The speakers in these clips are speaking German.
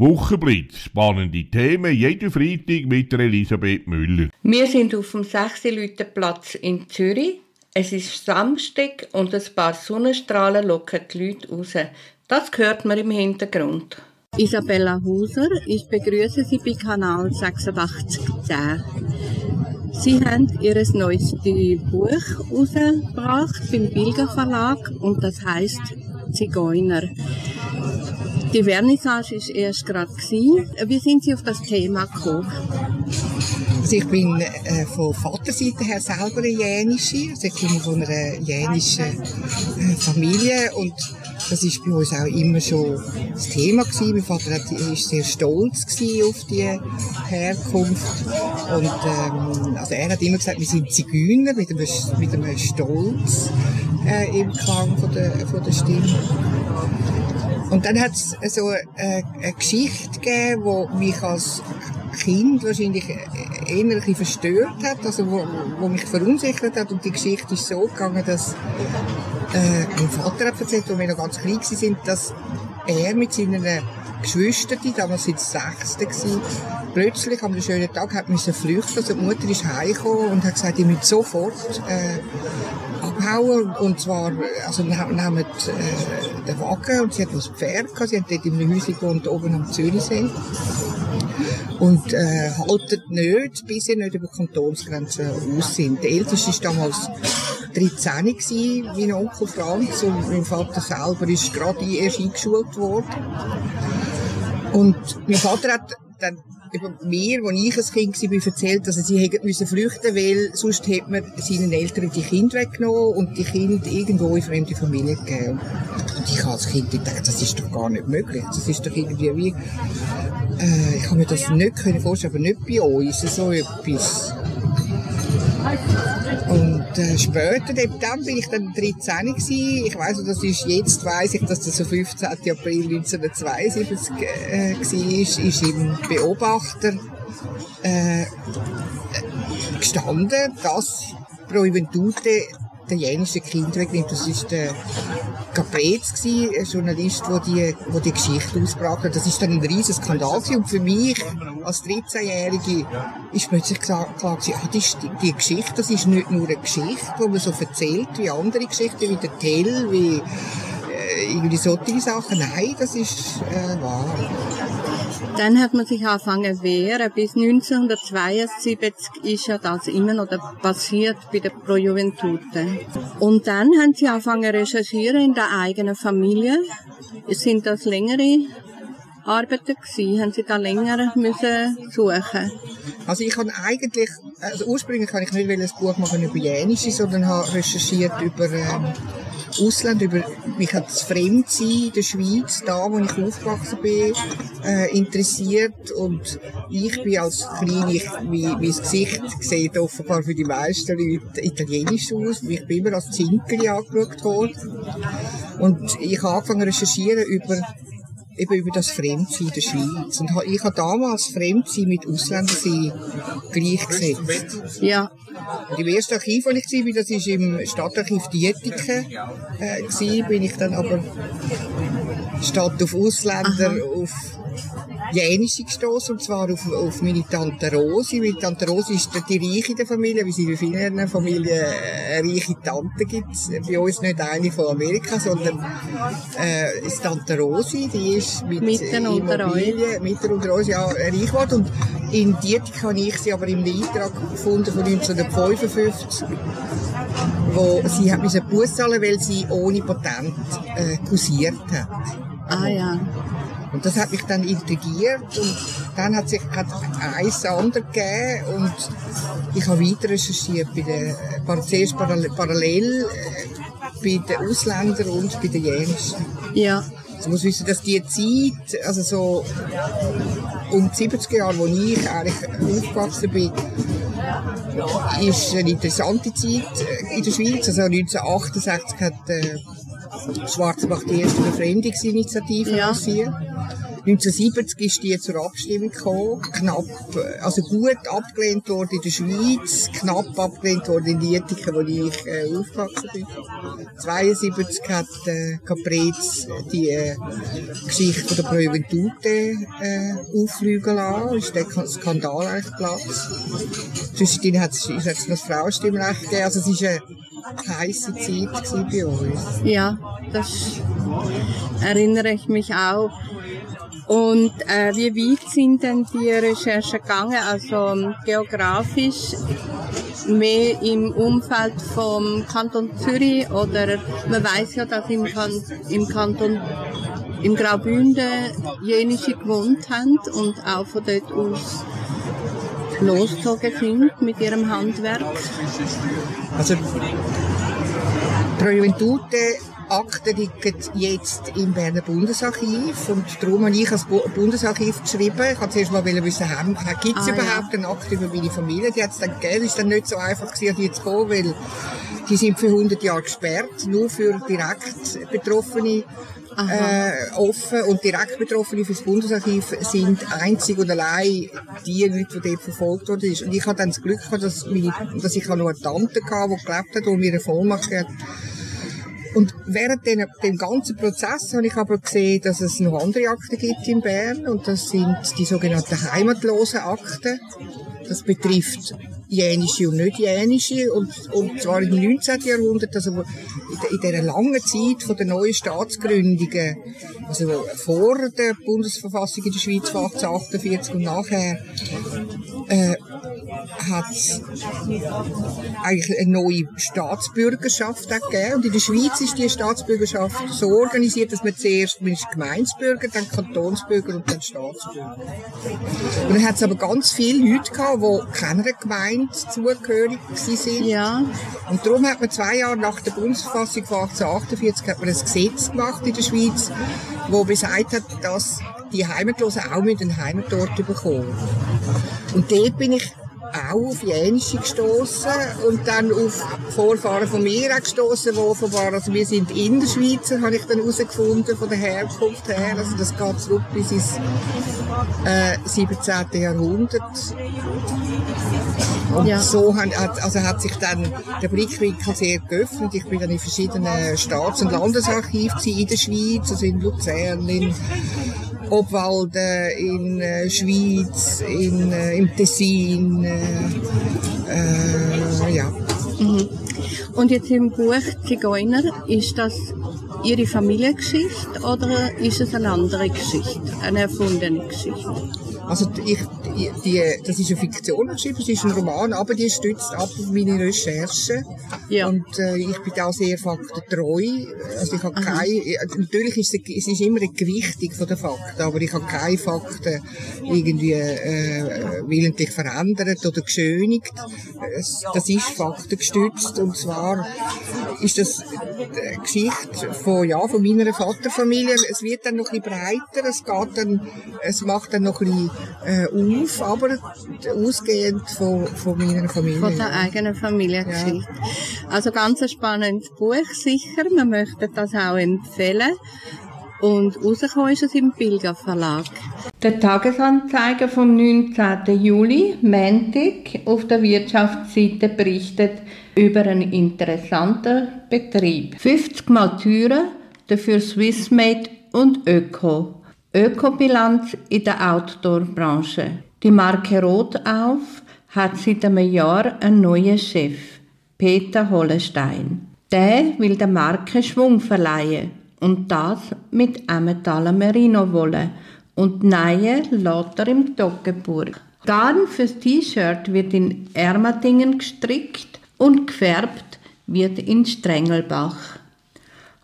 Wochenblitz. Spannende Themen jeden Freitag mit Elisabeth Müller. Wir sind auf dem 6 Platz in Zürich. Es ist Samstag und ein paar Sonnenstrahlen locken die Leute raus. Das hört man im Hintergrund. Isabella Huser, ich begrüße Sie bei Kanal 8610. Sie haben Ihr neues Buch herausgebracht beim Bilger Verlag und das heißt Zigeuner. Die Vernissage war erst gerade. Wie sind Sie auf das Thema gekommen? Also ich bin äh, von Vaterseite her selber eine Jänische. Also ich komme von einer jänischen äh, Familie und das ist bei uns auch immer schon das Thema gewesen. Mein Vater hat, ist sehr stolz auf die Herkunft und ähm, also er hat immer gesagt, wir sind Zigeuner mit einem, mit einem Stolz äh, im Klang von der, von der Stimme. Und dann hat es so eine, Geschichte gegeben, die mich als Kind wahrscheinlich eher verstört hat, also wo, wo mich verunsichert hat. Und die Geschichte ist so gegangen, dass äh, mein Vater hat erzählt, als wir noch ganz klein waren, dass er mit seinen Geschwistern, damals sind es Sechste plötzlich am schönen Tag hat müssen flüchten. Also die Mutter ist heimgekommen und hat gesagt, ich muss sofort äh, abhauen. Und zwar, also nehmen äh, den Wagen und sie hat das Pferd gehabt. Sie hat dort in einem Häuschen gewohnt, oben am Zürichsee. Und äh, haltet nicht, bis sie nicht über die Kantonsgrenze aus sind. Der Älteste war damals 13 gewesen, mein Onkel Franz. Und mein Vater selber ist gerade erst eingeschult worden. Und mein Vater hat dann mir, als ich ein Kind war, erzählt, dass sie hätten müssen flüchten weil sonst hätte man seinen Eltern die Kinder weggenommen und die Kinder irgendwo in fremde Familie gegeben. Und ich als Kind gedacht, das ist doch gar nicht möglich. Das ist doch irgendwie wie, äh, ich kann mir das nicht vorstellen, aber nicht bei uns, so etwas. Und äh, später, dann bin ich dann 13 gewesen. Ich weiss, das ist, jetzt weiss ich, dass das am 15. April 1972 äh, war, ist im Beobachter äh, gestanden, dass Pro Juventute der italienische Kind wegnimmt. Das ist der Caprez, ein Journalist, der die, wo die Geschichte ausgebracht hat. Das ist dann ein riesiger Skandal Und für mich, als 13-Jährige, ist plötzlich klar, klar gewesen, ah, die, die Geschichte, das ist nicht nur eine Geschichte, die man so erzählt wie andere Geschichten, wie der Tell, wie äh, irgendwie solche Sachen. Nein, das ist äh, wahr. Dann hat man sich angefangen wehren. Bis 1972 ist ja das immer noch passiert bei der Pro Juventute. Und dann haben sie angefangen recherchieren in der eigenen Familie. Sind das längere Arbeiten gewesen? Haben Sie da länger müssen suchen? Also ich habe eigentlich, also ursprünglich habe ich nicht ein Buch machen über Jänische, sondern habe recherchiert über ähm, Ausland, über mich hat das Fremdsein in der Schweiz, da wo ich aufgewachsen bin, äh, interessiert. Und ich bin als Kleine, ich, wie, mein Gesicht sieht offenbar für die meisten Leute italienisch aus, ich bin immer als Zinkeli angeschaut worden. Und ich habe angefangen zu recherchieren über eben über das Fremdsein in der Schweiz. Und ich habe damals Fremdsein mit Ausländersein gleichgesetzt. Ja. Und im ersten Archiv, wo ich war, das war im Stadtarchiv Dietiken, äh, war, bin ich dann aber statt auf Ausländer Aha. auf Jänische gestoßen, und zwar auf, auf meine Tante Rosi. Meine Tante Rosi ist die Reiche der Familie, wie es in vielen Familien eine reiche Tante gibt. Bei uns nicht eine von Amerika, sondern äh, ist Tante Rosi, die ist mit mitten unter euch. mitten unter uns, ja, reich geworden. Und in Dietik habe ich sie aber im Eintrag gefunden von 1955 wo sie hat müssen Buß zahlen, weil sie ohne Patent äh, kursiert hat. Ah ja. Und das hat mich dann intrigiert und dann hat sich hat eins andere gegeben und ich habe weiter recherchiert bei den, zuerst parallel äh, bei den Ausländern und bei den Jänischen. Ja. Also man muss wissen, dass die Zeit, also so um die 70er Jahre, wo ich eigentlich aufgewachsen bin, ist eine interessante Zeit in der Schweiz. Also 1968 hat äh, Schwarzbach die erste Befremdungsinitiative ja. lanciert. 1970 ist die zur Abstimmung gekommen, knapp, also gut abgelehnt worden in der Schweiz, knapp abgelehnt worden in Lietiken, wo ich äh, aufgewachsen bin. 72 hat äh, Caprez die äh, Geschichte der Präventute äh, auffliegen lassen, ist der Skandal eigentlich Platz. Zwischendrin hat es noch das Frauenstimmrecht gegeben, also es ist eine heisse Zeit bei uns. Ja, das erinnere ich mich auch. Und äh, wie weit sind denn die Recherchen gegangen? Also geografisch mehr im Umfeld vom Kanton Zürich oder man weiß ja, dass im, kan im Kanton im Graubünden jenische gewohnt haben und auch von dort aus losgezogen sind mit ihrem Handwerk. Also Präventute Akten liegen jetzt im Berner Bundesarchiv und darum habe ich als Bundesarchiv geschrieben. Ich wollte zuerst mal wissen, gibt es ah, überhaupt ja. eine Akte über meine Familie? Die hat es dann gegeben. War dann nicht so einfach, gewesen, die zu kommen, weil die sind für 100 Jahre gesperrt, nur für direkt Betroffene äh, offen und direkt Betroffene fürs Bundesarchiv sind einzig und allein die Leute, die dort verfolgt wurden. Und ich hatte dann das Glück gehabt, dass, meine, dass ich noch eine Tante hatte, die gelebt hat und mir eine Vollmacht hat und während dem, dem ganzen Prozess habe ich aber gesehen, dass es noch andere Akten gibt in Bern und das sind die sogenannten heimatlosen Akten. Das betrifft jänische und nicht jänische und, und zwar im 19. Jahrhundert, also in, dieser langen Zeit von der neuen Staatsgründungen, also vor der Bundesverfassung in der Schweiz von 1848 und nachher, äh, hat es eigentlich eine neue Staatsbürgerschaft gegeben. Und in der Schweiz ist die Staatsbürgerschaft so organisiert, dass man zuerst man ist Gemeinsbürger, dann Kantonsbürger und dann Staatsbürger. Und dann hat es aber ganz viele Leute gehabt, die keiner Gemeinde zugehörig waren. Ja. Und darum hat man zwei Jahre nach der Bundesverfassung von 1848 hat man ein Gesetz gemacht in der Schweiz, wo besagt hat, dass die Heimatlosen auch mit einem Heimatort bekommen. Und dort bin ich auch auf Jänische gestoßen und dann auf Vorfahren von mir auch gestoßen, wo offenbar, also wir sind in der Schweiz, habe ich dann herausgefunden, von der Herkunft her, also das geht zurück bis ins äh, 17. Jahrhundert. Und ja. so hat, also hat sich dann der Blickwinkel sehr geöffnet. Ich bin dann in verschiedenen Staats- und Landesarchiven in der Schweiz, also in Luzern, in Obwalden, in äh, Schweiz, in, äh, im Tessin, äh, äh, ja. Mhm. Und jetzt im Buch Zigeuner, ist das Ihre Familiengeschichte oder ist es eine andere Geschichte, eine erfundene Geschichte? Also ich, die, das ist eine Fiktion geschrieben, es ist ein Roman, aber die stützt ab auf meine Recherchen. Ja. Und äh, ich bin da sehr faktentreu. Also ich habe keine, natürlich ist es, es ist immer eine Gewichtung von den Fakten, aber ich habe keine Fakten irgendwie äh, willentlich verändert oder geschönigt. Das ist faktengestützt und zwar ist das eine Geschichte von, ja, von meiner Vaterfamilie. Es wird dann noch ein bisschen breiter, es geht dann, es macht dann noch ein bisschen äh, auf, aber ausgehend von, von meiner Familie. Von der eigenen Familiengeschichte. Ja. Also ganz ein spannendes Buch, sicher. Wir möchten das auch empfehlen. Und rausgekommen ist es im Pilger Verlag. Der Tagesanzeiger vom 19. Juli, Montag, auf der Wirtschaftsseite berichtet über einen interessanten Betrieb. 50 Mal Türen, dafür Swissmade und Öko. Ökobilanz in der Outdoor-Branche. Die Marke Rotauf hat seit einem Jahr einen neuen Chef, Peter Hollestein. Der will der Marke Schwung verleihen und das mit Emmentaler Merino-Wolle und Neue lässt er im Toggenburg. Garn fürs T-Shirt wird in Ermatingen gestrickt und gefärbt wird in Strengelbach.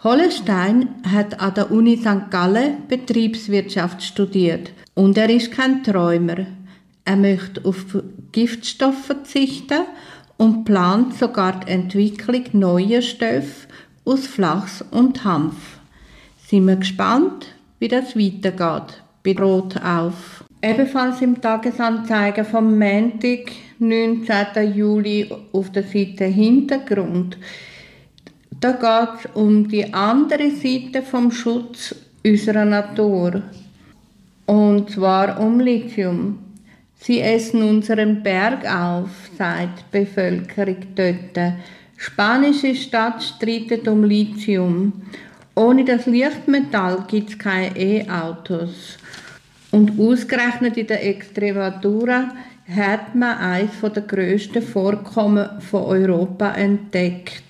Hollenstein hat an der Uni St. Gallen Betriebswirtschaft studiert und er ist kein Träumer. Er möchte auf Giftstoffe verzichten und plant sogar die Entwicklung neuer Stoffe aus Flachs und Hanf. Sind wir gespannt, wie das weitergeht bei Rot auf. Ebenfalls im Tagesanzeiger vom Montag, 19. Juli auf der Seite Hintergrund da geht es um die andere Seite vom Schutz unserer Natur. Und zwar um Lithium. Sie essen unseren Berg auf, die Bevölkerung dort. Spanische Stadt streitet um Lithium. Ohne das Lichtmetall gibt es keine E-Autos. Und ausgerechnet in der Extremadura hat man eines der grössten Vorkommen von Europa entdeckt.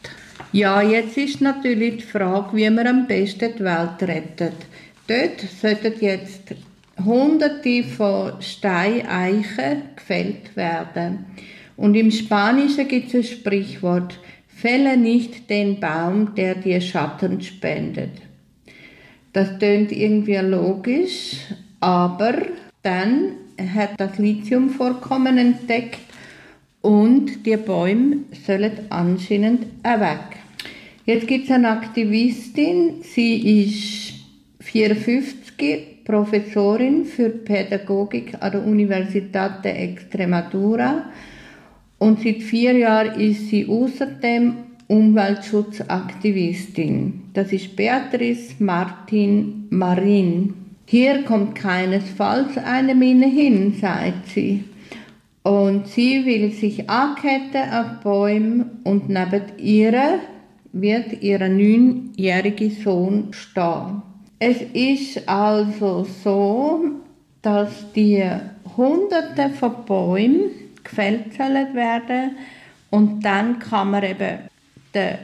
Ja, jetzt ist natürlich die Frage, wie man am besten die Welt rettet. Dort sollten jetzt hunderte von Steineichen gefällt werden. Und im Spanischen gibt es ein Sprichwort, fälle nicht den Baum, der dir Schatten spendet. Das tönt irgendwie logisch, aber dann hat das Lithiumvorkommen entdeckt und die Bäume sollen anscheinend weg. Jetzt gibt es eine Aktivistin, sie ist 54, Professorin für Pädagogik an der Universität de Extremadura und seit vier Jahren ist sie außerdem Umweltschutzaktivistin. Das ist Beatrice Martin Marin. Hier kommt keinesfalls eine Mine hin, sagt sie. Und sie will sich anketten auf Bäume und neben ihr wird ihr neunjähriger Sohn stehen. Es ist also so, dass die Hunderte von Bäumen gefällt werden und dann kann man eben den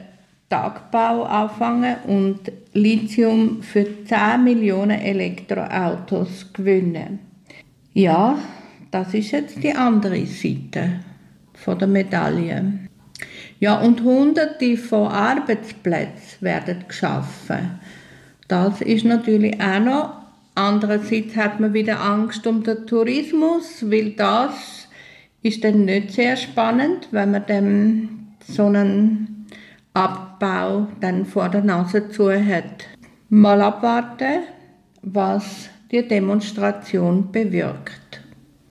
Tagbau anfangen und Lithium für 10 Millionen Elektroautos gewinnen. Ja, das ist jetzt die andere Seite von der Medaille. Ja, und hunderte von Arbeitsplätzen werden geschaffen. Das ist natürlich auch noch. Andererseits hat man wieder Angst um den Tourismus, weil das ist dann nicht sehr spannend, wenn man dem so einen Abbau dann vor der Nase zu hat. Mal abwarten, was die Demonstration bewirkt.